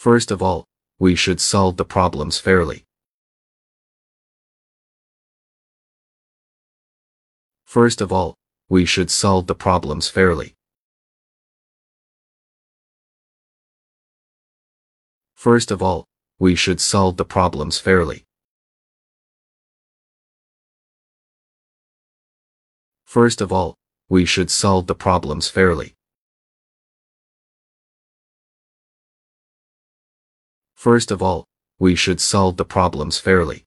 First of all, we should solve the problems fairly. First of all, we should solve the problems fairly. First of all, we should solve the problems fairly. First of all, we should solve the problems fairly. First of all, we should solve the problems fairly.